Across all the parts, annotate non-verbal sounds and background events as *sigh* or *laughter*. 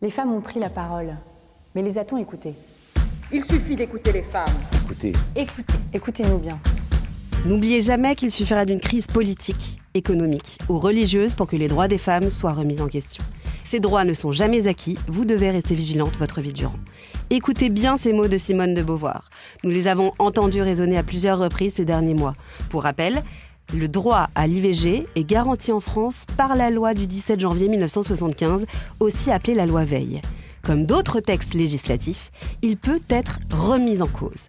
Les femmes ont pris la parole, mais les a-t-on écoutées Il suffit d'écouter les femmes. Écoutez, Écoutez, écoutez-nous bien. N'oubliez jamais qu'il suffira d'une crise politique, économique ou religieuse pour que les droits des femmes soient remis en question. Ces droits ne sont jamais acquis, vous devez rester vigilante votre vie durant. Écoutez bien ces mots de Simone de Beauvoir. Nous les avons entendus résonner à plusieurs reprises ces derniers mois. Pour rappel, le droit à l'IVG est garanti en France par la loi du 17 janvier 1975, aussi appelée la loi Veil. Comme d'autres textes législatifs, il peut être remis en cause.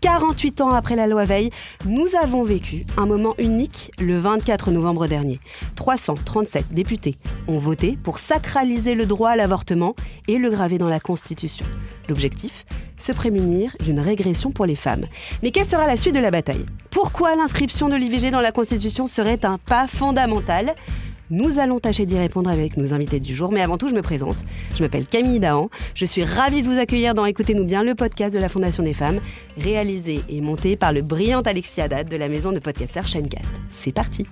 48 ans après la loi Veil, nous avons vécu un moment unique le 24 novembre dernier. 337 députés ont voté pour sacraliser le droit à l'avortement et le graver dans la Constitution. L'objectif Se prémunir d'une régression pour les femmes. Mais quelle sera la suite de la bataille? Pourquoi l'inscription de l'IVG dans la Constitution serait un pas fondamental? Nous allons tâcher d'y répondre avec nos invités du jour, mais avant tout, je me présente. Je m'appelle Camille Dahan. Je suis ravie de vous accueillir dans Écoutez-nous bien, le podcast de la Fondation des femmes, réalisé et monté par le brillant Alexis Haddad de la maison de podcasters Shenecast. C'est parti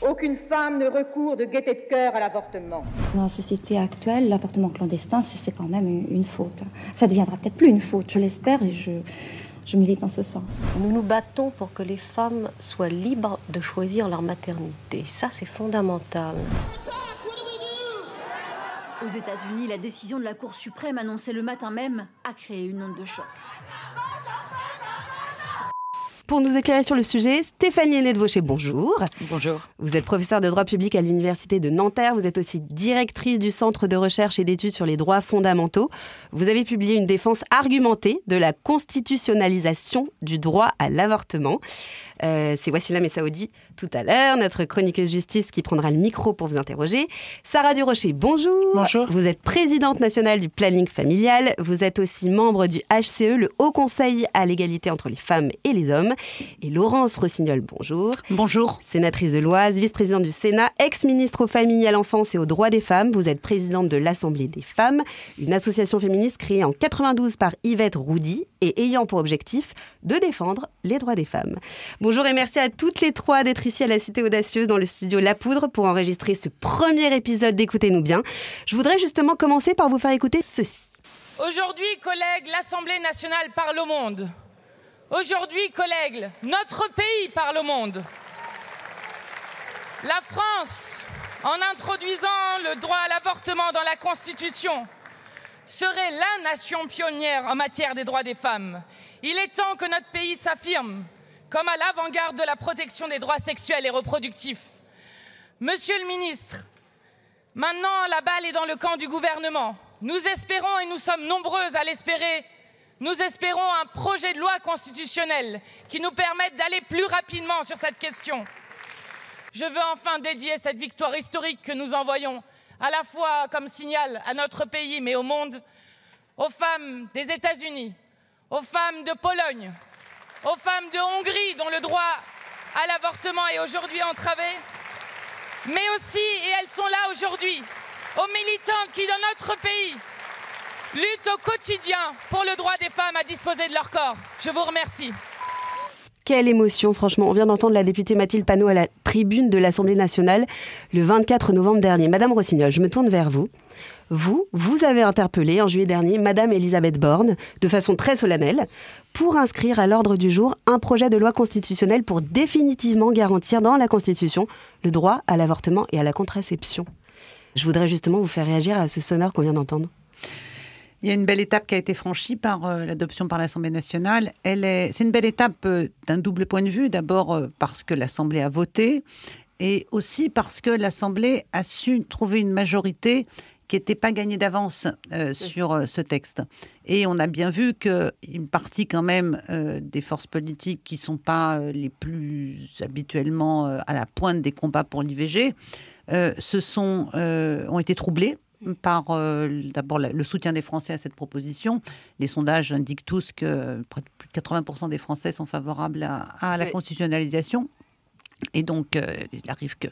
Aucune femme ne recourt de gaieté de cœur à l'avortement. Dans la société actuelle, l'avortement clandestin, c'est c'est quand même une, une faute. Ça deviendra peut-être plus une faute, je l'espère, et je, je milite en ce sens. Nous nous battons pour que les femmes soient libres de choisir leur maternité. Ça, c'est fondamental. Aux États-Unis, la décision de la Cour suprême annoncée le matin même a créé une onde de choc. Pour nous éclairer sur le sujet, Stéphanie Hennet de Vaucher, bonjour. Bonjour. Vous êtes professeure de droit public à l'Université de Nanterre. Vous êtes aussi directrice du Centre de recherche et d'études sur les droits fondamentaux. Vous avez publié une défense argumentée de la constitutionnalisation du droit à l'avortement. Euh, c'est Wassila Messaoudi tout à l'heure, notre chroniqueuse justice qui prendra le micro pour vous interroger. Sarah Durocher, bonjour. Bonjour. Vous êtes présidente nationale du planning familial. Vous êtes aussi membre du HCE, le Haut Conseil à l'égalité entre les femmes et les hommes. Et Laurence Rossignol, bonjour. Bonjour. Sénatrice de l'Oise, vice-présidente du Sénat, ex-ministre aux familles, à l'enfance et aux droits des femmes. Vous êtes présidente de l'Assemblée des femmes, une association féministe créée en 92 par Yvette Roudy et ayant pour objectif de défendre les droits des femmes. Bonjour et merci à toutes les trois d'être ici à la Cité Audacieuse dans le studio La Poudre pour enregistrer ce premier épisode d'Écoutez-nous bien. Je voudrais justement commencer par vous faire écouter ceci. Aujourd'hui, collègues, l'Assemblée nationale parle au monde. Aujourd'hui, collègues, notre pays parle au monde. La France, en introduisant le droit à l'avortement dans la Constitution, serait la nation pionnière en matière des droits des femmes. Il est temps que notre pays s'affirme comme à l'avant-garde de la protection des droits sexuels et reproductifs. Monsieur le ministre, maintenant la balle est dans le camp du gouvernement. Nous espérons, et nous sommes nombreuses à l'espérer, nous espérons un projet de loi constitutionnelle qui nous permette d'aller plus rapidement sur cette question. Je veux enfin dédier cette victoire historique que nous envoyons à la fois comme signal à notre pays mais au monde, aux femmes des États-Unis, aux femmes de Pologne, aux femmes de Hongrie dont le droit à l'avortement est aujourd'hui entravé, mais aussi, et elles sont là aujourd'hui, aux militantes qui, dans notre pays, luttent au quotidien pour le droit des femmes à disposer de leur corps. Je vous remercie. Quelle émotion, franchement. On vient d'entendre la députée Mathilde Panot à la tribune de l'Assemblée nationale le 24 novembre dernier. Madame Rossignol, je me tourne vers vous. Vous, vous avez interpellé en juillet dernier Madame Elisabeth Borne de façon très solennelle pour inscrire à l'ordre du jour un projet de loi constitutionnelle pour définitivement garantir dans la Constitution le droit à l'avortement et à la contraception. Je voudrais justement vous faire réagir à ce sonore qu'on vient d'entendre. Il y a une belle étape qui a été franchie par euh, l'adoption par l'Assemblée nationale. Elle est, c'est une belle étape euh, d'un double point de vue. D'abord euh, parce que l'Assemblée a voté et aussi parce que l'Assemblée a su trouver une majorité qui n'était pas gagnée d'avance sur ce texte. Et on a bien vu qu'une partie quand même des forces politiques qui sont pas les plus habituellement à la pointe des combats pour l'IVG se sont, ont été troublées par euh, d'abord le soutien des Français à cette proposition. Les sondages indiquent tous que près de plus de 80% des Français sont favorables à, à la Oui. constitutionnalisation. Et donc, euh, il arrive que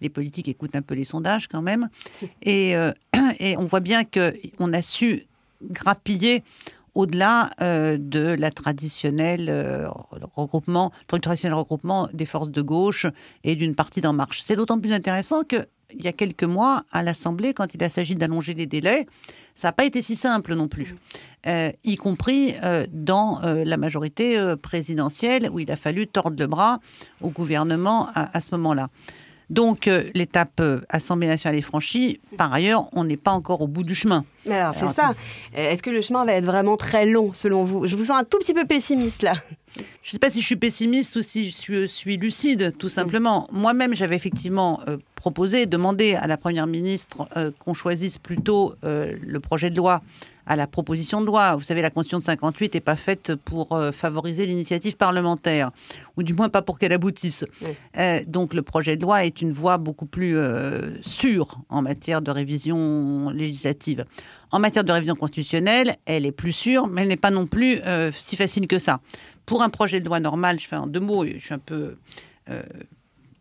les politiques écoutent un peu les sondages quand même. *laughs* Et, euh, *clears throat* et on voit bien qu'on a su grappiller au-delà euh, de la traditionnelle euh, regroupement, traditionnel regroupement des forces de gauche et d'une partie d'En Marche. C'est d'autant plus intéressant que il y a quelques mois, à l'Assemblée, quand il a s'agit d'allonger les délais, ça n'a pas été si simple non plus, euh, y compris euh, dans euh, la majorité présidentielle, où il a fallu tordre le bras au gouvernement à, à ce moment-là. Donc l'étape Assemblée nationale est franchie. Par ailleurs, on n'est pas encore au bout du chemin. Alors, c'est ça. Est-ce que le chemin va être vraiment très long, selon vous? Je vous sens un tout petit peu pessimiste, là. Je ne sais pas si je suis pessimiste ou si je suis lucide, tout simplement. Moi-même, j'avais effectivement euh, proposé, demandé à la Première ministre euh, qu'on choisisse plutôt euh, le projet de loi à la proposition de loi. Vous savez, la Constitution de 58 n'est pas faite pour euh, favoriser l'initiative parlementaire, ou du moins pas pour qu'elle aboutisse. Oui. Euh, donc le projet de loi est une voie beaucoup plus euh, sûre en matière de révision législative. En matière de révision constitutionnelle, elle est plus sûre, mais elle n'est pas non plus si facile que ça. Pour un projet de loi normal, je fais en deux mots, je suis un peu euh,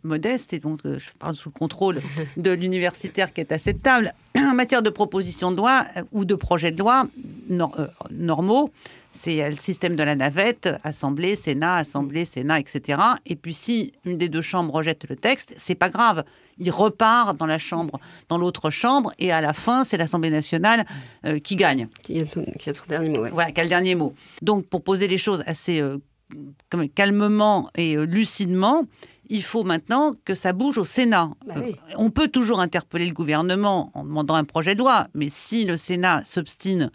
modeste et donc euh, je parle sous le contrôle *laughs* de l'universitaire qui est à cette table. En matière de proposition de loi euh, ou de projet de loi nor- normaux, c'est euh, le système de la navette, Assemblée, Sénat, Assemblée, Sénat, etc. Et puis si une des deux chambres rejette le texte, c'est pas grave. Il repart dans la chambre, dans l'autre chambre, et à la fin, c'est l'Assemblée nationale euh, qui gagne. Qui a son, qui a son dernier mot, ouais. Voilà, quel dernier mot. Donc, pour poser les choses assez euh, calmement et euh, lucidement, il faut maintenant que ça bouge au Sénat. Bah oui. Euh, on peut toujours interpeller le gouvernement en demandant un projet de loi, mais si le Sénat s'obstine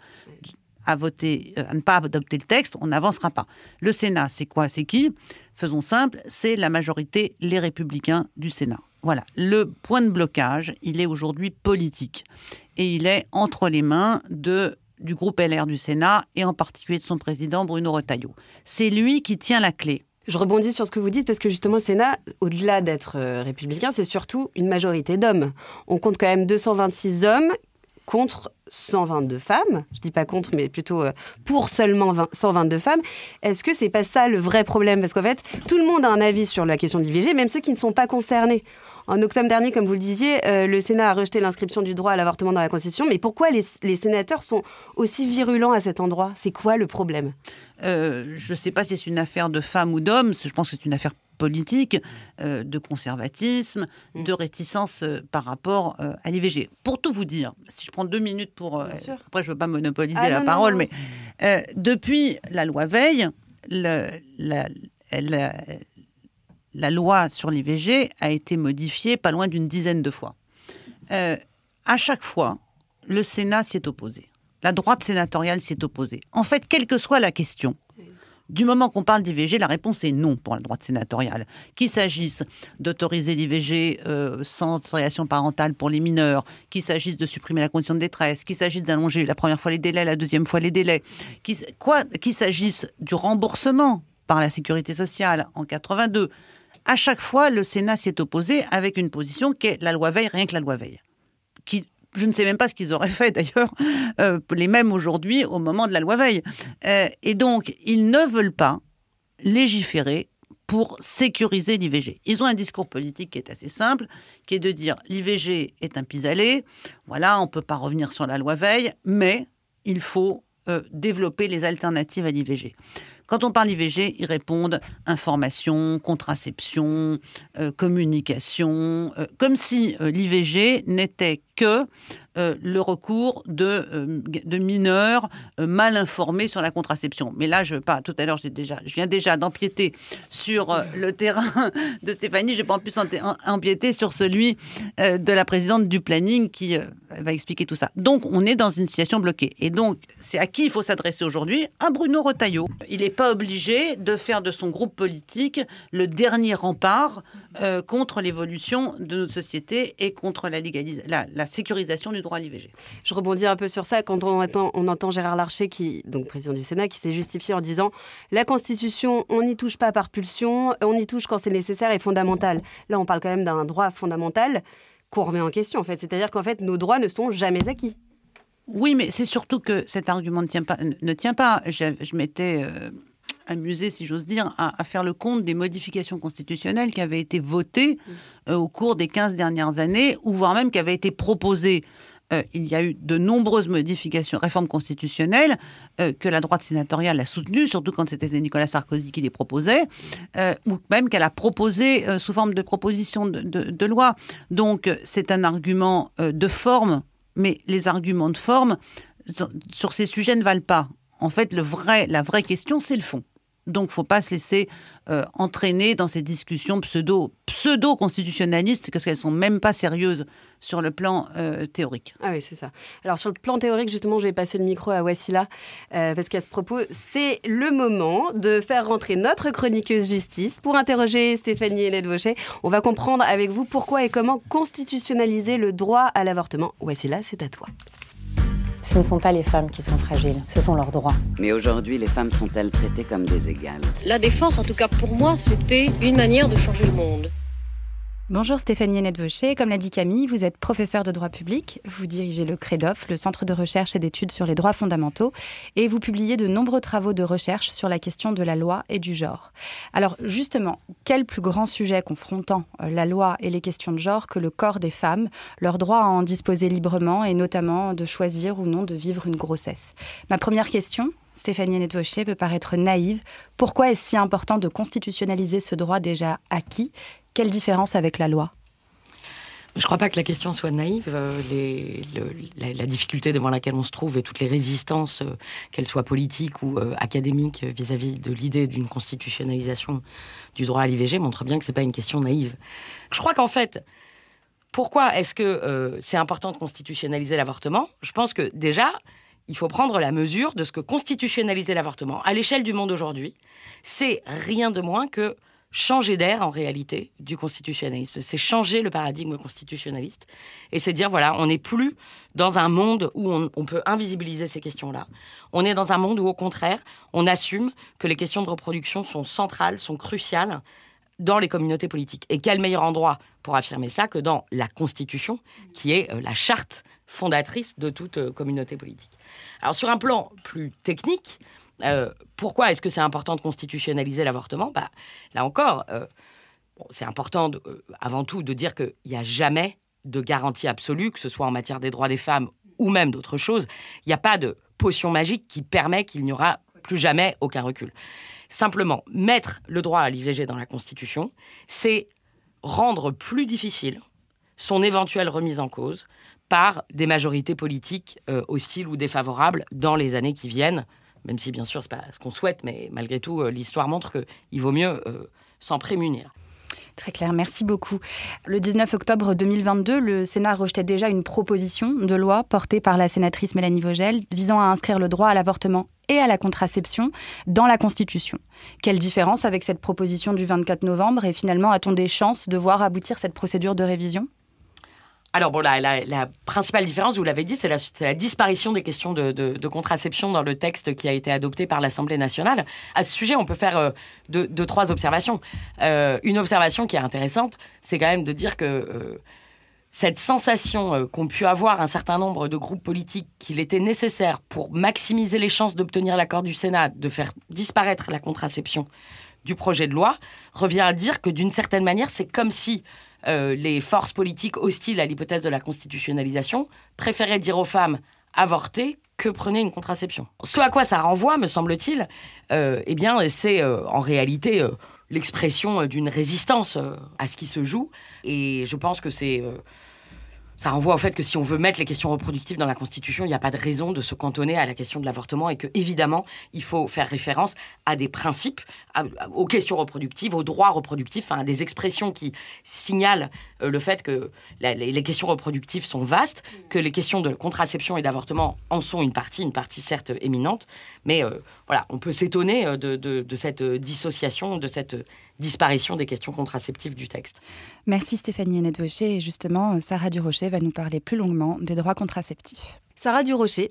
à voter, euh, à ne pas adopter le texte, on n'avancera pas. Le Sénat, c'est quoi C'est qui? Faisons simple, c'est la majorité, les républicains du Sénat. Voilà, le point de blocage, il est aujourd'hui politique. Et il est entre les mains de, du groupe LR du Sénat et en particulier de son président Bruno Retailleau. C'est lui qui tient la clé. Je rebondis sur ce que vous dites parce que justement, le Sénat, au-delà d'être euh, républicain, c'est surtout une majorité d'hommes. On compte quand même 226 hommes contre 122 femmes. Je dis pas contre, mais plutôt euh, pour seulement 20 122 femmes. Est-ce que c'est pas ça le vrai problème? Parce qu'en fait, tout le monde a un avis sur la question de l'IVG, même ceux qui ne sont pas concernés. En octobre dernier, comme vous le disiez, euh, le Sénat a rejeté l'inscription du droit à l'avortement dans la Constitution. Mais pourquoi les, les sénateurs sont aussi virulents à cet endroit? C'est quoi le problème? Euh, je ne sais pas si c'est une affaire de femmes ou d'hommes, je pense que c'est une affaire politique, euh, de conservatisme, Mm. de réticence euh, par rapport euh, à l'IVG. Pour tout vous dire, si je prends deux minutes pour... après, je ne veux pas monopoliser Ah, la non, parole, non. mais depuis la loi Veil, le- la, la- la loi sur l'IVG a été modifiée pas loin d'une dizaine de fois. À chaque fois, le Sénat s'y est opposé. La droite sénatoriale s'y est opposée. En fait, quelle que soit la question, du moment qu'on parle d'IVG, la réponse est non pour la droite sénatoriale. Qu'il s'agisse d'autoriser l'IVG euh, sans autorisation parentale pour les mineurs, qu'il s'agisse de supprimer la condition de détresse, qu'il s'agisse d'allonger la première fois les délais, la deuxième fois les délais, qu'il s'agisse du remboursement par la sécurité sociale en 82, à chaque fois, le Sénat s'y est opposé avec une position qui est la loi Veil, rien que la loi Veil. Qui, je ne sais même pas ce qu'ils auraient fait d'ailleurs, euh, les mêmes aujourd'hui au moment de la loi Veil. Euh, et donc, ils ne veulent pas légiférer pour sécuriser l'IVG. Ils ont un discours politique qui est assez simple, qui est de dire l'IVG est un pis-aller, voilà, on ne peut pas revenir sur la loi Veil, mais il faut euh, développer les alternatives à l'IVG. Quand on parle IVG, ils répondent information, contraception, euh, communication, euh, comme si euh, l'IVG n'était que le recours de, de mineurs mal informés sur la contraception. Mais là, je pas. Tout à l'heure, déjà, je viens déjà d'empiéter sur le terrain *laughs* de Stéphanie. Je vais pas en plus empiéter sur celui de la présidente du planning qui va expliquer tout ça. Donc, on est dans une situation bloquée. Et donc, c'est à qui il faut s'adresser aujourd'hui? À Bruno Retailleau. Il n'est pas obligé de faire de son groupe politique le dernier rempart euh, contre l'évolution de notre société et contre la, la, la sécurisation du droit à l'IVG. Je rebondis un peu sur ça quand on entend, on entend Gérard Larcher, qui, donc président du Sénat, qui s'est justifié en disant la Constitution, on n'y touche pas par pulsion, on y touche quand c'est nécessaire et fondamental. Là, on parle quand même d'un droit fondamental qu'on remet en question, en fait. C'est-à-dire qu'en fait, nos droits ne sont jamais acquis. Oui, mais c'est surtout que cet argument ne tient pas. Ne tient pas. Je, je m'étais euh, amusée, si j'ose dire, à, à faire le compte des modifications constitutionnelles qui avaient été votées euh, au cours des 15 dernières années, ou voire même qui avaient été proposées euh, il y a eu de nombreuses modifications, réformes constitutionnelles euh, que la droite sénatoriale a soutenues, surtout quand c'était Nicolas Sarkozy qui les proposait, euh, ou même qu'elle a proposé sous forme de proposition de, de loi. Donc c'est un argument de forme, mais les arguments de forme sur ces sujets ne valent pas. En fait, le vrai, la vraie question, c'est le fond. Donc, faut pas se laisser euh, entraîner dans ces discussions pseudo, pseudo-constitutionnalistes, parce qu'elles sont même pas sérieuses sur le plan euh, théorique. Ah oui, c'est ça. Alors, sur le plan théorique, justement, je vais passer le micro à Wassila, euh, parce qu'à ce propos, c'est le moment de faire rentrer notre chroniqueuse justice pour interroger Stéphanie Hélène Vaucher. On va comprendre avec vous pourquoi et comment constitutionnaliser le droit à l'avortement. Wassila, c'est à toi. Ce ne sont pas les femmes qui sont fragiles, ce sont leurs droits. Mais aujourd'hui, les femmes sont-elles traitées comme des égales? La défense, en tout cas pour moi, c'était une manière de changer le monde. Bonjour Stéphanie Hennette Vaucher. Comme l'a dit Camille, vous êtes professeur de droit public, vous dirigez le CREDOF, le Centre de recherche et d'études sur les droits fondamentaux, et vous publiez de nombreux travaux de recherche sur la question de la loi et du genre. Alors justement, quel plus grand sujet confrontant euh, la loi et les questions de genre que le corps des femmes, leur droit à en disposer librement et notamment de choisir ou non de vivre une grossesse? Ma première question, Stéphanie Hennette Vaucher, peut paraître naïve. Pourquoi est-ce si important de constitutionnaliser ce droit déjà acquis? Quelle différence avec la loi? Je ne crois pas que la question soit naïve. Euh, la, difficulté devant laquelle on se trouve et toutes les résistances, euh, qu'elles soient politiques ou euh, académiques, vis-à-vis de l'idée d'une constitutionnalisation du droit à l'IVG, montrent bien que ce n'est pas une question naïve. Je crois qu'en fait, pourquoi est-ce que c'est important de constitutionnaliser l'avortement? Je pense que déjà, il faut prendre la mesure de ce que constitutionnaliser l'avortement à l'échelle du monde aujourd'hui, c'est rien de moins que changer d'air en réalité du constitutionnalisme. C'est changer le paradigme constitutionnaliste et c'est dire voilà, on n'est plus dans un monde où on, peut invisibiliser ces questions-là. On est dans un monde où au contraire, on assume que les questions de reproduction sont centrales, sont cruciales dans les communautés politiques. Et quel meilleur endroit pour affirmer ça que dans la Constitution, qui est euh, la charte fondatrice de toute euh, communauté politique. Alors sur un plan plus technique, euh, pourquoi est-ce que c'est important de constitutionnaliser l'avortement? Bah, Là encore, euh, c'est important euh, avant tout de dire qu'il n'y a jamais de garantie absolue, que ce soit en matière des droits des femmes ou même d'autres choses. Il n'y a pas de potion magique qui permet qu'il n'y aura plus jamais aucun recul. Simplement, mettre le droit à l'IVG dans la Constitution, c'est rendre plus difficile son éventuelle remise en cause par des majorités politiques hostiles ou défavorables dans les années qui viennent, même si bien sûr c'est pas ce qu'on souhaite, mais malgré tout, euh, l'histoire montre qu'il vaut mieux euh, s'en prémunir. Très clair, merci beaucoup. Le 19 octobre 2022, le Sénat rejetait déjà une proposition de loi portée par la sénatrice Mélanie Vogel visant à inscrire le droit à l'avortement et à la contraception dans la Constitution. Quelle différence avec cette proposition du 24 novembre et finalement a-t-on des chances de voir aboutir cette procédure de révision? Alors bon, la, la, principale différence, vous l'avez dit, c'est la, disparition des questions de, contraception dans le texte qui a été adopté par l'Assemblée nationale. À ce sujet, on peut faire euh, deux, trois observations. Euh, une observation qui est intéressante, c'est quand même de dire que euh, cette sensation qu'ont pu avoir un certain nombre de groupes politiques qu'il était nécessaire pour maximiser les chances d'obtenir l'accord du Sénat, de faire disparaître la contraception du projet de loi, revient à dire que d'une certaine manière, c'est comme si euh, les forces politiques hostiles à l'hypothèse de la constitutionnalisation préféraient dire aux femmes avorter que prenez une contraception. Ce à quoi ça renvoie, me semble-t-il, euh, eh bien, c'est euh, en réalité l'expression d'une résistance à ce qui se joue. Et je pense que c'est ça renvoie au fait que si on veut mettre les questions reproductives dans la Constitution, il n'y a pas de raison de se cantonner à la question de l'avortement et que, évidemment, il faut faire référence à des principes, aux questions reproductives, aux droits reproductifs, à des expressions qui signalent euh, le fait que les questions reproductives sont vastes, que les questions de contraception et d'avortement en sont une partie, une partie certes éminente, mais euh, voilà, on peut s'étonner euh, de, cette dissociation, de cette disparition des questions contraceptives du texte. Merci Stéphanie Hennette Et justement, Sarah Durocher va nous parler plus longuement des droits contraceptifs. Sarah Durocher,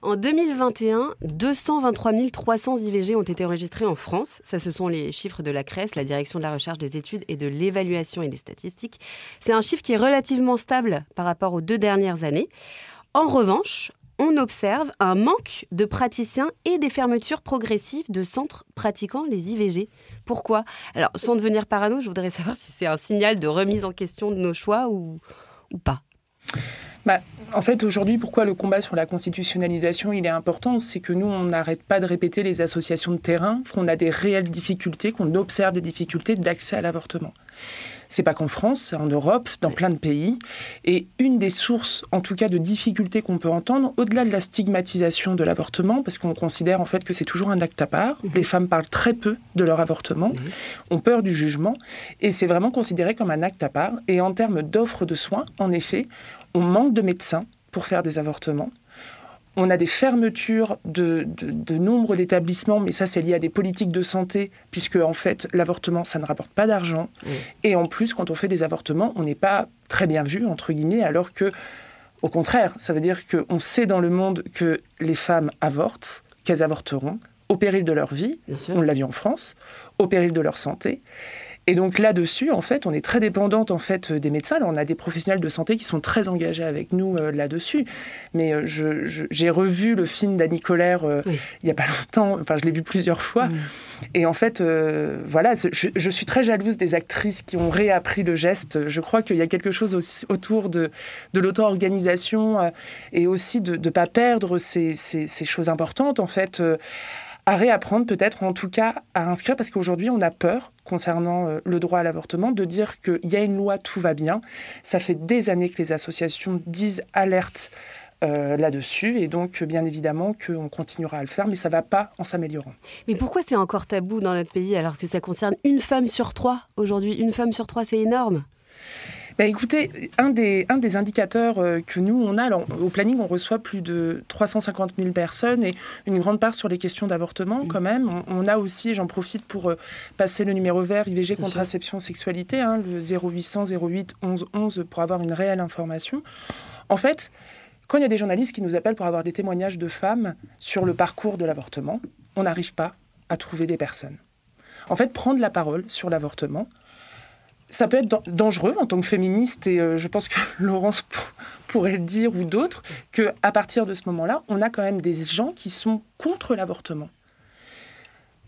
en 2021, 223 300 IVG ont été enregistrés en France. Ça, ce sont les chiffres de la CRES, la Direction de la Recherche des Études et de l'Évaluation et des Statistiques. C'est un chiffre qui est relativement stable par rapport aux deux dernières années. En revanche, on observe un manque de praticiens et des fermetures progressives de centres pratiquant les IVG. Pourquoi? Alors, sans devenir parano, je voudrais savoir si c'est un signal de remise en question de nos choix ou, pas. bah, en fait, aujourd'hui, pourquoi le combat sur la constitutionnalisation il est important? C'est que nous, on n'arrête pas de répéter les associations de terrain, qu'on a des réelles difficultés, qu'on observe des difficultés d'accès à l'avortement. C'est pas qu'en France, c'est en Europe, dans plein de pays. Et une des sources, en tout cas, de difficultés qu'on peut entendre, au-delà de la stigmatisation de l'avortement, parce qu'on considère en fait que c'est toujours un acte à part, mhm. les femmes parlent très peu de leur avortement, mhm. ont peur du jugement, et c'est vraiment considéré comme un acte à part. Et en termes d'offres de soins, en effet, on manque de médecins pour faire des avortements. On a des fermetures de, nombre d'établissements, mais ça c'est lié à des politiques de santé, puisque en fait l'avortement ça ne rapporte pas d'argent. Et en plus, quand on fait des avortements, on n'est pas très bien vu, entre guillemets, alors que, au contraire, ça veut dire qu'on sait dans le monde que les femmes avortent, qu'elles avorteront, au péril de leur vie, on l'a vu en France, au péril de leur santé. Et donc là-dessus, en fait, on est très dépendante en fait des médecins. on a des professionnels de santé qui sont très engagés avec nous euh, là-dessus. Mais euh, j'ai revu le film d'Annie Colère euh, il n'y a pas longtemps. Enfin, je l'ai vu plusieurs fois. Mm. Et en fait, voilà, je, suis très jalouse des actrices qui ont réappris le geste. Je crois qu'il y a quelque chose aussi autour de, de l'auto-organisation et aussi de ne pas perdre ces, ces, ces, choses importantes, en fait à réapprendre peut-être, en tout cas à inscrire, parce qu'aujourd'hui on a peur concernant euh, le droit à l'avortement de dire qu'il y a une loi, tout va bien. Ça fait des années que les associations disent alerte euh, là-dessus. Et donc, bien évidemment, qu'on continuera à le faire, mais ça ne va pas en s'améliorant. Mais pourquoi c'est encore tabou dans notre pays alors que ça concerne une femme sur trois aujourd'hui? Une femme sur trois, c'est énorme. Bah, écoutez, un des, un des indicateurs euh, que nous, on a, au planning, on reçoit plus de 350 000 personnes et une grande part sur les questions d'avortement quand même. On, a aussi, j'en profite pour euh, passer le numéro vert IVG, contraception, sexualité, hein, le 0800 08 11 11 pour avoir une réelle information. En fait, quand il y a des journalistes qui nous appellent pour avoir des témoignages de femmes sur le parcours de l'avortement, on n'arrive pas à trouver des personnes. En fait, prendre la parole sur l'avortement, ça peut être dangereux en tant que féministe, et euh, je pense que *laughs* Laurence pourrait le dire ou d'autres, que à partir de ce moment-là, on a quand même des gens qui sont contre l'avortement.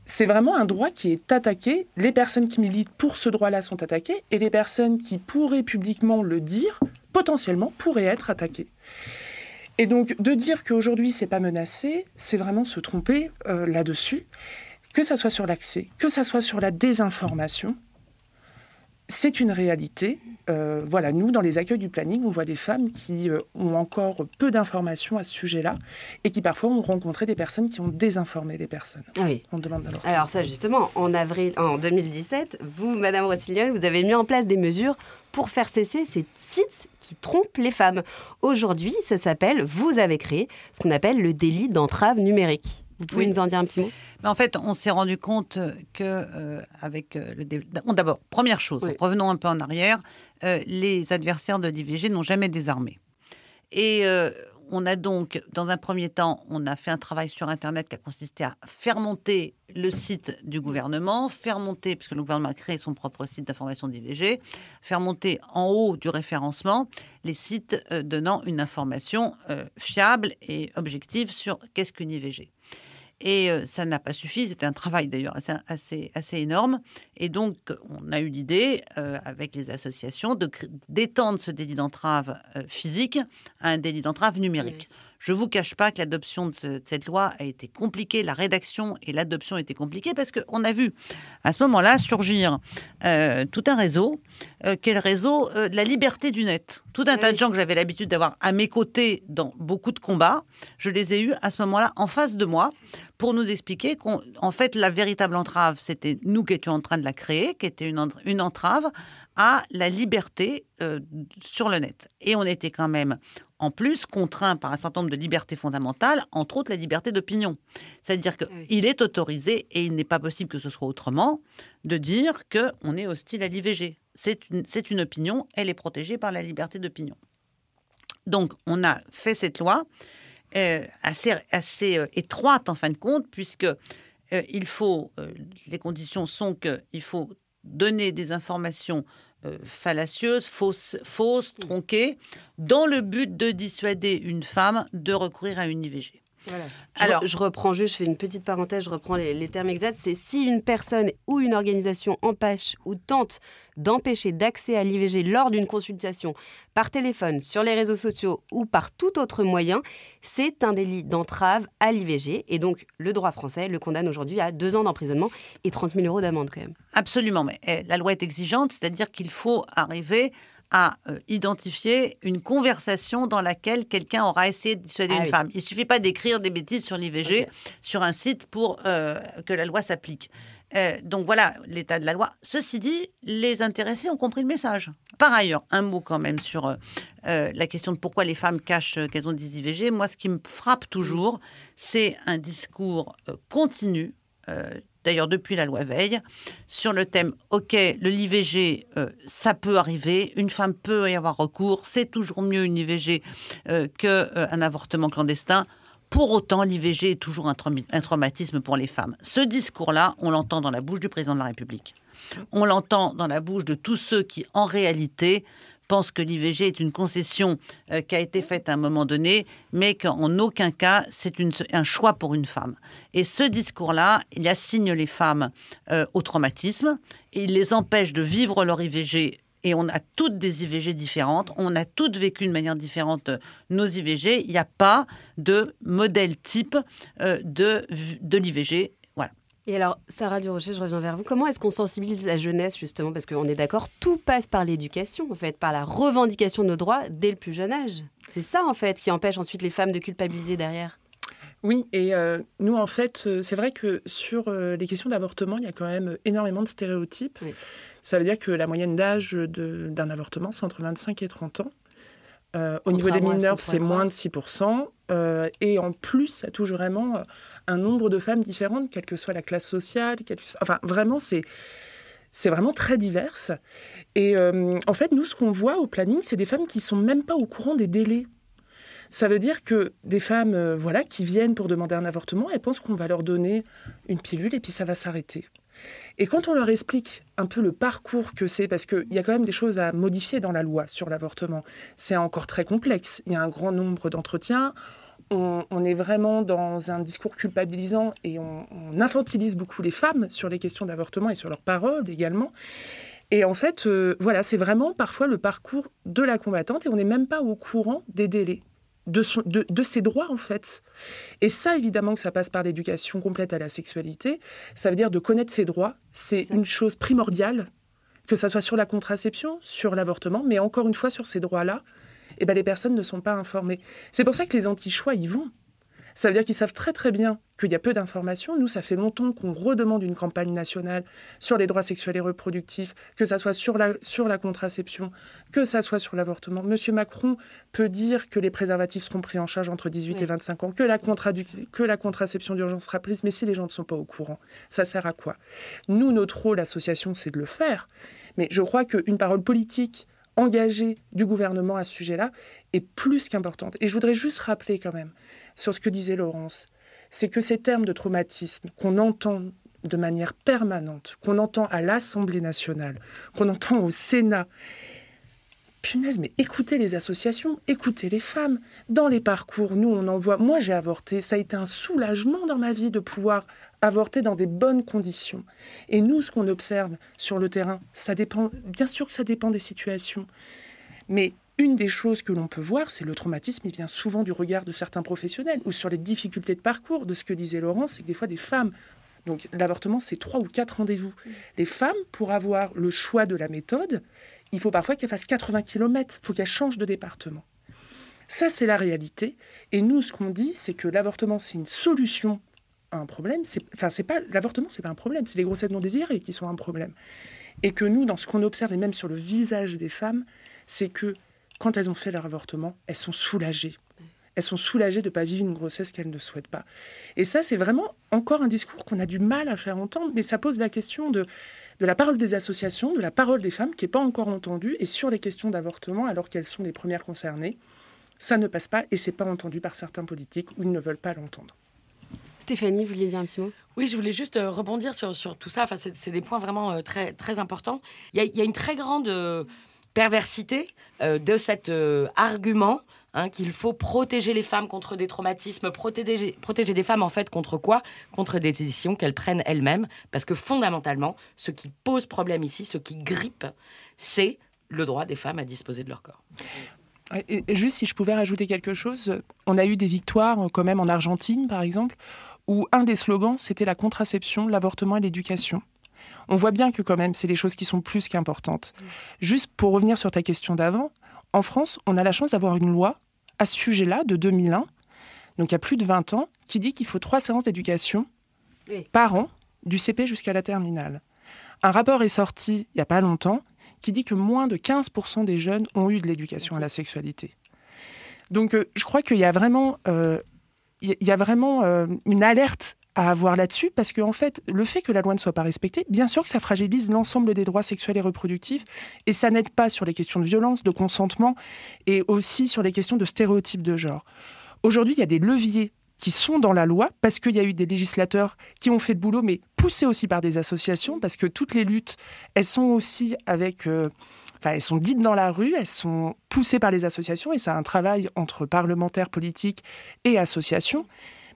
C'est vraiment un droit qui est attaqué. Les personnes qui militent pour ce droit-là sont attaquées, et les personnes qui pourraient publiquement le dire, potentiellement, pourraient être attaquées. Et donc, de dire qu'aujourd'hui, c'est pas menacé, c'est vraiment se tromper euh, là-dessus. Que ça soit sur l'accès, que ça soit sur la désinformation, c'est une réalité. Euh, voilà, nous, dans les accueils du planning, on voit des femmes qui euh, ont encore peu d'informations à ce sujet-là et qui parfois ont rencontré des personnes qui ont désinformé les personnes. Ah oui. On demande Alors ça, justement, en avril, en 2017, vous, Madame Rossignol, vous avez mis en place des mesures pour faire cesser ces sites qui trompent les femmes. Aujourd'hui, ça s'appelle, vous avez créé ce qu'on appelle le délit d'entrave numérique. Vous pouvez nous en dire un petit mot? En fait, on s'est rendu compte que euh, avec euh, le d'abord, première chose, revenons un peu en arrière, euh, les adversaires de l'IVG n'ont jamais désarmé. Et on a donc, dans un premier temps, on a fait un travail sur Internet qui a consisté à faire monter le site du gouvernement, faire monter, puisque le gouvernement a créé son propre site d'information d'IVG, faire monter en haut du référencement les sites donnant une information fiable et objective sur qu'est-ce qu'une IVG. Et euh, ça n'a pas suffi. C'était un travail d'ailleurs assez, assez, énorme. Et donc, on a eu l'idée, euh, avec les associations, d'étendre ce délit d'entrave euh, physique à un délit d'entrave numérique. Je ne vous cache pas que l'adoption de, cette loi a été compliquée, la rédaction et l'adoption étaient compliquées parce qu'on a vu à ce moment-là surgir euh, tout un réseau, euh, qui est le réseau euh, de la liberté du net. Tout un tas de gens que j'avais l'habitude d'avoir à mes côtés dans beaucoup de combats, je les ai eus à ce moment-là en face de moi pour nous expliquer qu'en fait, la véritable entrave, c'était nous qui étions en train de la créer, qui était une, une entrave à la liberté sur le net. Et on était quand même en plus contraint par un certain nombre de libertés fondamentales, entre autres la liberté d'opinion. C'est-à-dire qu'il est autorisé, et il n'est pas possible que ce soit autrement, de dire qu'on est hostile à l'IVG. C'est une, une opinion, elle est protégée par la liberté d'opinion. Donc on a fait cette loi euh, assez, assez euh, étroite en fin de compte, puisque euh, il faut, les conditions sont qu'il faut donner des informations euh, fallacieuses, fausses, fausses, tronquées, dans le but de dissuader une femme de recourir à une IVG. Alors, je, reprends juste, je fais une petite parenthèse, je reprends les, termes exacts. C'est si une personne ou une organisation empêche ou tente d'empêcher d'accès à l'IVG lors d'une consultation par téléphone, sur les réseaux sociaux ou par tout autre moyen, c'est un délit d'entrave à l'IVG. Et donc, le droit français le condamne aujourd'hui à deux ans d'emprisonnement et 30 000 euros d'amende quand même. Absolument, mais eh, la loi est exigeante, c'est-à-dire qu'il faut arriver à euh, identifier une conversation dans laquelle quelqu'un aura essayé de dissuader ah une femme. Il suffit pas d'écrire des bêtises sur l'IVG sur un site pour euh, que la loi s'applique. Euh, donc voilà l'état de la loi. Ceci dit, les intéressés ont compris le message. Par ailleurs, un mot quand même sur la question de pourquoi les femmes cachent qu'elles ont des IVG. Moi, ce qui me frappe toujours, c'est un discours continu d'ailleurs depuis la loi Veil, sur le thème OK, le l'IVG, euh, ça peut arriver, une femme peut y avoir recours, c'est toujours mieux une IVG euh, qu'un euh, avortement clandestin. Pour autant, l'IVG est toujours un, un traumatisme pour les femmes. Ce discours-là, on l'entend dans la bouche du président de la République. On l'entend dans la bouche de tous ceux qui, en réalité, pense que l'IVG est une concession euh, qui a été faite à un moment donné, mais qu'en aucun cas c'est un choix pour une femme. Et ce discours-là, il assigne les femmes euh, au traumatisme, il les empêche de vivre leur IVG et on a toutes des IVG différentes, on a toutes vécu de manière différente euh, nos IVG. Il n'y a pas de modèle type de, de l'IVG. Et alors, Sarah Durocher, je reviens vers vous. Comment est-ce qu'on sensibilise la jeunesse, justement? Parce qu'on est d'accord, tout passe par l'éducation, en fait, par la revendication de nos droits dès le plus jeune âge. C'est ça, en fait, qui empêche ensuite les femmes de culpabiliser derrière. Oui, et euh, nous, en fait, euh, c'est vrai que sur euh, les questions d'avortement, il y a quand même énormément de stéréotypes. Ça veut dire que la moyenne d'âge d'un avortement, c'est entre 25 et 30 ans. au niveau des mineurs, c'est moins de 6%. et en plus, ça touche vraiment un nombre de femmes différentes, quelle que soit la classe sociale. Enfin, vraiment, c'est c'est vraiment très diverse. Et euh, en fait, nous, ce qu'on voit au planning, c'est des femmes qui sont même pas au courant des délais. Ça veut dire que des femmes, euh, voilà, qui viennent pour demander un avortement, elles pensent qu'on va leur donner une pilule et puis ça va s'arrêter. Et quand on leur explique un peu le parcours que c'est, parce qu'il y a quand même des choses à modifier dans la loi sur l'avortement, c'est encore très complexe. Il y a un grand nombre d'entretiens on, est vraiment dans un discours culpabilisant et on, infantilise beaucoup les femmes sur les questions d'avortement et sur leurs paroles également. Et en fait, euh, voilà, c'est vraiment parfois le parcours de la combattante et on n'est même pas au courant des délais. De, de, ses droits en fait. Et ça, évidemment, que ça passe par l'éducation complète à la sexualité. Ça veut dire de connaître ses droits. C'est une chose primordiale, que ça soit sur la contraception, sur l'avortement, mais encore une fois sur ces droits-là eh ben, les personnes ne sont pas informées. C'est pour ça que les anti-choix y vont. Ça veut dire qu'ils savent très très bien qu'il y a peu d'informations. Nous, ça fait longtemps qu'on redemande une campagne nationale sur les droits sexuels et reproductifs, que ça soit sur la, sur la contraception, que ça soit sur l'avortement. Monsieur Macron peut dire que les préservatifs seront pris en charge entre 18 et 25 ans, que la, que la contraception d'urgence sera prise, mais si les gens ne sont pas au courant, ça sert à quoi? Nous, notre rôle, l'association, c'est de le faire. Mais je crois qu'une parole politique engagée du gouvernement à ce sujet-là est plus qu'importante. Et je voudrais juste rappeler quand même sur ce que disait Laurence, c'est que ces termes de traumatisme qu'on entend de manière permanente, qu'on entend à l'Assemblée nationale, qu'on entend au Sénat, punaise, mais écoutez les associations, écoutez les femmes. Dans les parcours, nous, on en voit. Moi, j'ai avorté. Ça a été un soulagement dans ma vie de pouvoir avorter dans des bonnes conditions. Et nous, ce qu'on observe sur le terrain, ça dépend, bien sûr que ça dépend des situations. Mais une des choses que l'on peut voir, c'est le traumatisme, il vient souvent du regard de certains professionnels ou sur les difficultés de parcours. De ce que disait Laurence, c'est que des fois des femmes donc l'avortement, c'est trois ou quatre rendez-vous. Les femmes, pour avoir le choix de la méthode, il faut parfois qu'elles fassent 80 km, il faut qu'elles changent de département. Ça, c'est la réalité. Et nous, ce qu'on dit, c'est que l'avortement, c'est une solution un problème. Enfin, c'est pas l'avortement, c'est pas un problème. C'est les grossesses non désirées qui sont un problème. Et que nous, dans ce qu'on observe et même sur le visage des femmes, c'est que quand elles ont fait leur avortement, elles sont soulagées. Elles sont soulagées de ne pas vivre une grossesse qu'elles ne souhaitent pas. Et ça, c'est vraiment encore un discours qu'on a du mal à faire entendre, mais ça pose la question de, de la parole des associations, de la parole des femmes qui n'est pas encore entendue, et sur les questions d'avortement, alors qu'elles sont les premières concernées, ça ne passe pas et c'est pas entendu par certains politiques ou ils ne veulent pas l'entendre. Stéphanie, vous vouliez dire un petit mot? Oui, je voulais juste euh, rebondir sur, sur tout ça. Enfin, c'est des points vraiment euh, très, très importants. Il y, a, une très grande euh, perversité de cet argument hein, qu'il faut protéger les femmes contre des traumatismes, protéger, protéger des femmes en fait contre quoi? Contre des décisions qu'elles prennent elles-mêmes, parce que fondamentalement, ce qui pose problème ici, ce qui grippe, c'est le droit des femmes à disposer de leur corps. Et juste si je pouvais rajouter quelque chose, on a eu des victoires quand même en Argentine, par exemple, où un des slogans, c'était la contraception, l'avortement et l'éducation. On voit bien que quand même, c'est des choses qui sont plus qu'importantes. Juste pour revenir sur ta question d'avant, en France, on a la chance d'avoir une loi à ce sujet-là de 2001, donc il y a plus de 20 ans, qui dit qu'il faut trois séances d'éducation par an, du CP jusqu'à la terminale. Un rapport est sorti il n'y a pas longtemps qui dit que moins de 15% des jeunes ont eu de l'éducation à la sexualité. Donc euh, je crois qu'il y a vraiment, euh, il y a vraiment euh, une alerte à avoir là-dessus, parce qu'en en fait, le fait que la loi ne soit pas respectée, bien sûr que ça fragilise l'ensemble des droits sexuels et reproductifs, et ça n'aide pas sur les questions de violence, de consentement, et aussi sur les questions de stéréotypes de genre. Aujourd'hui, il y a des leviers qui sont dans la loi, parce qu'il y a eu des législateurs qui ont fait le boulot, mais poussés aussi par des associations, parce que toutes les luttes, elles sont aussi avec... Euh, elles sont dites dans la rue, elles sont poussées par les associations, et c'est un travail entre parlementaires, politiques et associations.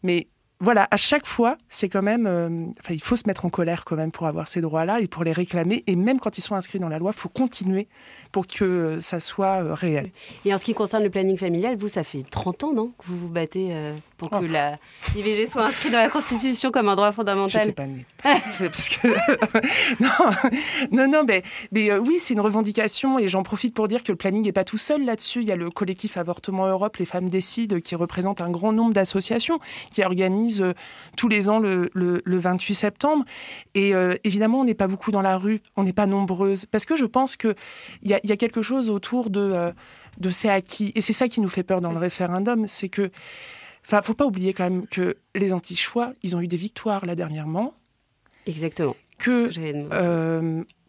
Mais voilà, à chaque fois, c'est quand même. Euh, enfin, il faut se mettre en colère quand même pour avoir ces droits-là et pour les réclamer. Et même quand ils sont inscrits dans la loi, il faut continuer pour que ça soit euh, réel. Et en ce qui concerne le planning familial, vous, ça fait 30 ans, non Que vous vous battez euh, pour que oh. la l'IVG soit inscrite dans la Constitution comme un droit fondamental? J'étais pas née. *laughs* parce que... *laughs* non, non, non, mais, mais oui, c'est une revendication et j'en profite pour dire que le planning n'est pas tout seul là-dessus. Il y a le collectif Avortement Europe, Les Femmes Décident, qui représente un grand nombre d'associations qui organisent euh, tous les ans le, 28 septembre. Et euh, évidemment, on n'est pas beaucoup dans la rue, on n'est pas nombreuses, parce que je pense qu'il y a, y a quelque chose autour de, euh, de ces acquis. Et c'est ça qui nous fait peur dans le référendum, c'est que... Enfin, faut pas oublier quand même que les anti-choix, ils ont eu des victoires là dernièrement. Exactement. Que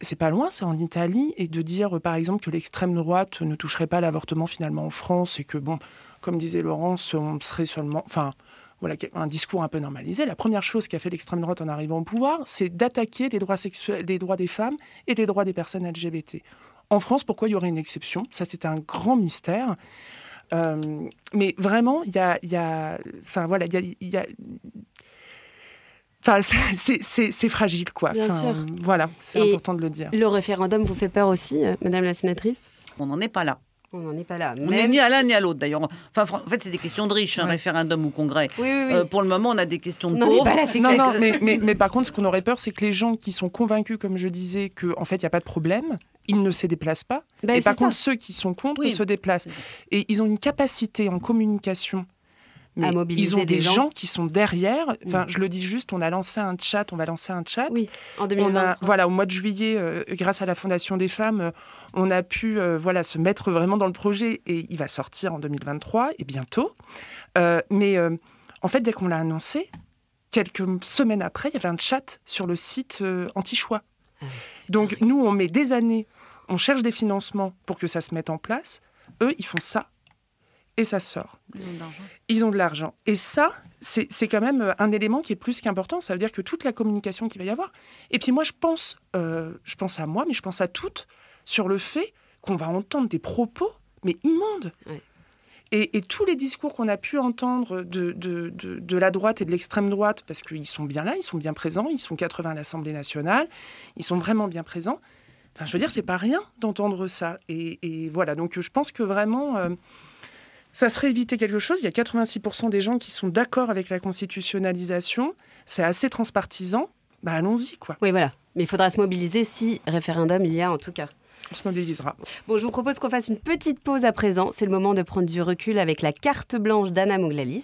c'est pas loin, c'est en Italie, et de dire par exemple que l'extrême droite ne toucherait pas l'avortement finalement en France, et que bon, comme disait Laurence, on serait seulement, enfin, voilà, un discours un peu normalisé. La première chose qu'a fait l'extrême droite en arrivant au pouvoir, c'est d'attaquer les droits sexuels, les droits des femmes et les droits des personnes LGBT. En France, pourquoi il y aurait une exception? Ça, c'est un grand mystère. Euh, mais vraiment, il y a, enfin voilà, il y a, Enfin, c'est fragile, quoi. Bien sûr. Voilà, c'est important de le dire. Le référendum vous fait peur aussi, euh, Madame la sénatrice? On n'en est pas là. On n'en est pas là. On n'est ni à l'un ni à l'autre d'ailleurs. Enfin, en fait, c'est des questions de riches, un référendum ou congrès. Euh, pour le moment, on a des questions de pauvres. non, non, mais, mais, par contre, ce qu'on aurait peur, c'est que les gens qui sont convaincus, comme je disais, qu'en en fait, il n'y a pas de problème, ils ne se déplacent pas. Bah, et par contre, ceux qui sont contre se déplacent. Et ils ont une capacité en communication mais ils ont des, gens. qui sont derrière. Enfin, je le dis juste, on a lancé un chat, on va lancer un chat. Oui, en 2023. voilà, au mois de juillet, euh, grâce à la Fondation des femmes, euh, on a pu euh, voilà se mettre vraiment dans le projet et il va sortir en 2023 et bientôt. mais en fait, dès qu'on l'a annoncé, quelques semaines après, il y avait un chat sur le site anti-choix. Ah Donc nous, on met des années, on cherche des financements pour que ça se mette en place. Eux, ils font ça et ça sort. Ils ont de l'argent. Et ça, c'est quand même euh, un élément qui est plus qu'important. Ça veut dire que toute la communication qu'il va y avoir. Et puis moi, je pense, euh, je pense à moi, mais je pense à toutes sur le fait qu'on va entendre des propos, mais immondes. Et, tous les discours qu'on a pu entendre de, de, de, la droite et de l'extrême droite, parce qu'ils sont bien là, ils sont bien présents, ils sont 80 à l'Assemblée nationale, ils sont vraiment bien présents. Enfin, je veux dire, c'est pas rien d'entendre ça. Et, voilà, donc je pense que vraiment, euh, ça serait éviter quelque chose. Il y a 86% des gens qui sont d'accord avec la constitutionnalisation. C'est assez transpartisan. Bah, allons-y, quoi. Oui, voilà. Mais il faudra se mobiliser si référendum il y a, en tout cas. On se mobilisera. Bon, je vous propose qu'on fasse une petite pause à présent. C'est le moment de prendre du recul avec la carte blanche d'Anna Mouglalis.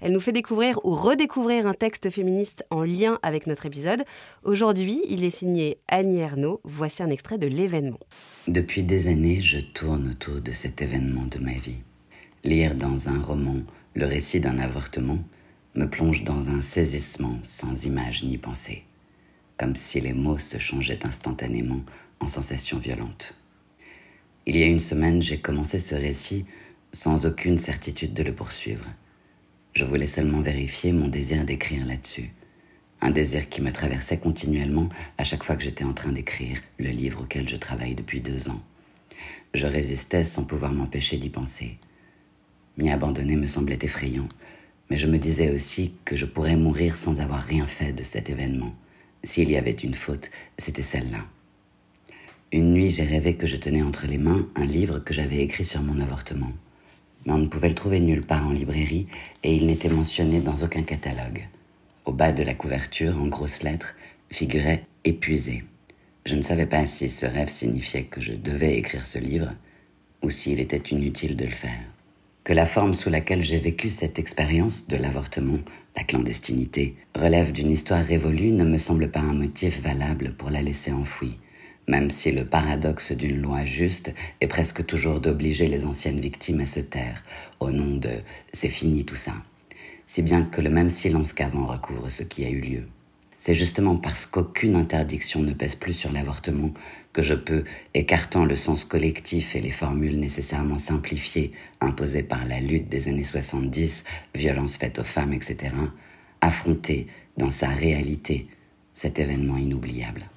Elle nous fait découvrir ou redécouvrir un texte féministe en lien avec notre épisode. Aujourd'hui, il est signé Annie Ernaux. Voici un extrait de l'événement. Depuis des années, je tourne autour de cet événement de ma vie. Lire dans un roman le récit d'un avortement me plonge dans un saisissement sans image ni pensée, comme si les mots se changeaient instantanément en sensations violentes. Il y a une semaine, j'ai commencé ce récit sans aucune certitude de le poursuivre. Je voulais seulement vérifier mon désir d'écrire là-dessus, un désir qui me traversait continuellement à chaque fois que j'étais en train d'écrire le livre auquel je travaille depuis deux ans. Je résistais sans pouvoir m'empêcher d'y penser M'y abandonner me semblait effrayant, mais je me disais aussi que je pourrais mourir sans avoir rien fait de cet événement. S'il y avait une faute, c'était celle-là. Une nuit, j'ai rêvé que je tenais entre les mains un livre que j'avais écrit sur mon avortement. Mais on ne pouvait le trouver nulle part en librairie et il n'était mentionné dans aucun catalogue. Au bas de la couverture, en grosses lettres, figurait épuisé. Je ne savais pas si ce rêve signifiait que je devais écrire ce livre ou s'il était inutile de le faire. Que la forme sous laquelle j'ai vécu cette expérience de l'avortement, la clandestinité, relève d'une histoire révolue ne me semble pas un motif valable pour la laisser enfouie même si le paradoxe d'une loi juste est presque toujours d'obliger les anciennes victimes à se taire, au nom de c'est fini tout ça, si bien que le même silence qu'avant recouvre ce qui a eu lieu. C'est justement parce qu'aucune interdiction ne pèse plus sur l'avortement que je peux, écartant le sens collectif et les formules nécessairement simplifiées imposées par la lutte des années 70, violences faites aux femmes, etc., affronter dans sa réalité cet événement inoubliable.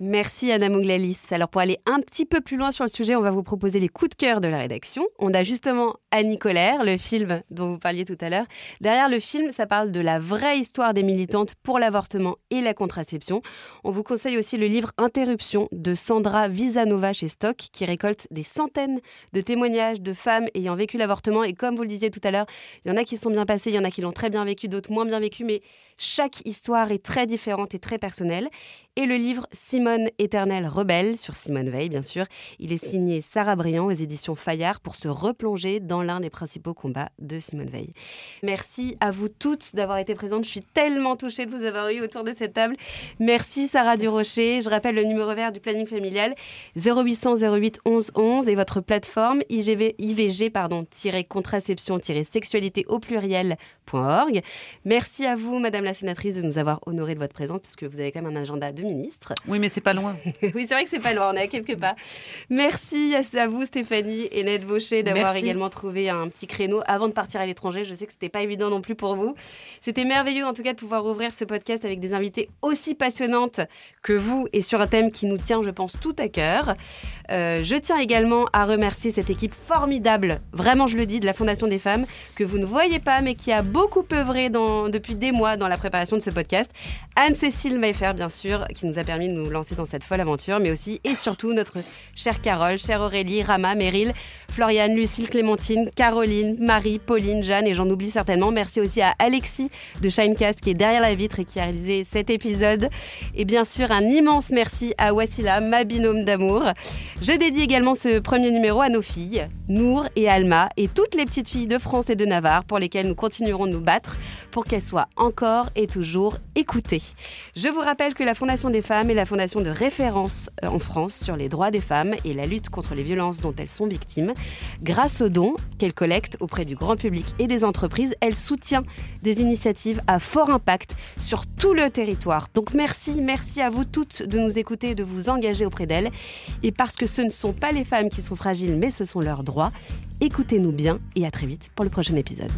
Merci Anna Mouglalis. Alors pour aller un petit peu plus loin sur le sujet, on va vous proposer les coups de cœur de la rédaction. On a justement Annie Colère, le film dont vous parliez tout à l'heure. Derrière le film, ça parle de la vraie histoire des militantes pour l'avortement et la contraception. On vous conseille aussi le livre Interruption de Sandra Visanova chez Stock qui récolte des centaines de témoignages de femmes ayant vécu l'avortement et comme vous le disiez tout à l'heure, il y en a qui sont bien passés, il y en a qui l'ont très bien vécu, d'autres moins bien vécu, mais chaque histoire est très différente et très personnelle. Et le livre Simone éternelle rebelle sur Simone Veil, bien sûr, il est signé Sarah Briand aux éditions Fayard pour se replonger dans l'un des principaux combats de Simone Veil. Merci à vous toutes d'avoir été présentes. Je suis tellement touchée de vous avoir eu autour de cette table. Merci Sarah Durocher. Je rappelle le numéro vert du planning familial 0800 08 11 11 et votre plateforme IGV, IVG pardon, contraception sexualité au pluriel.org. Merci à vous, Madame la sénatrice, de nous avoir honoré de votre présence puisque vous avez quand même un agenda de ministre. Oui, mais c'est pas loin. *laughs* oui, c'est vrai que c'est pas loin, on est à quelques pas. Merci à vous, Stéphanie et Ned Vaucher, d'avoir également trouvé un petit créneau avant de partir à l'étranger. Je sais que c'était pas évident non plus pour vous. C'était merveilleux, en tout cas, de pouvoir ouvrir ce podcast avec des invités aussi passionnantes que vous et sur un thème qui nous tient, je pense, tout à cœur. Euh, je tiens également à remercier cette équipe formidable, vraiment, je le dis, de la Fondation des femmes, que vous ne voyez pas, mais qui a beaucoup œuvré dans, depuis des mois dans la préparation de ce podcast. Anne-Cécile Mayfer, bien sûr, qui nous a permis de nous lancer dans cette folle aventure, mais aussi et surtout notre chère Carole, chère Aurélie, Rama, Meryl, Floriane, Lucille, Clémentine, Caroline, Marie, Pauline, Jeanne et j'en oublie certainement. Merci aussi à Alexis de Shinecast qui est derrière la vitre et qui a réalisé cet épisode. Et bien sûr, un immense merci à Wassila, ma binôme d'amour. Je dédie également ce premier numéro à nos filles, Nour et Alma, et toutes les petites filles de France et de Navarre pour lesquelles nous continuerons de nous battre pour qu'elles soient encore et toujours écoutées. Je vous rappelle que la Fondation des femmes est la fondation de référence euh, en France sur les droits des femmes et la lutte contre les violences dont elles sont victimes. Grâce aux dons qu'elle collecte auprès du grand public et des entreprises, elle soutient des initiatives à fort impact sur tout le territoire. Donc merci, merci à vous toutes de nous écouter et de vous engager auprès d'elles. Et parce que ce ne sont pas les femmes qui sont fragiles, mais ce sont leurs droits, écoutez-nous bien et à très vite pour le prochain épisode.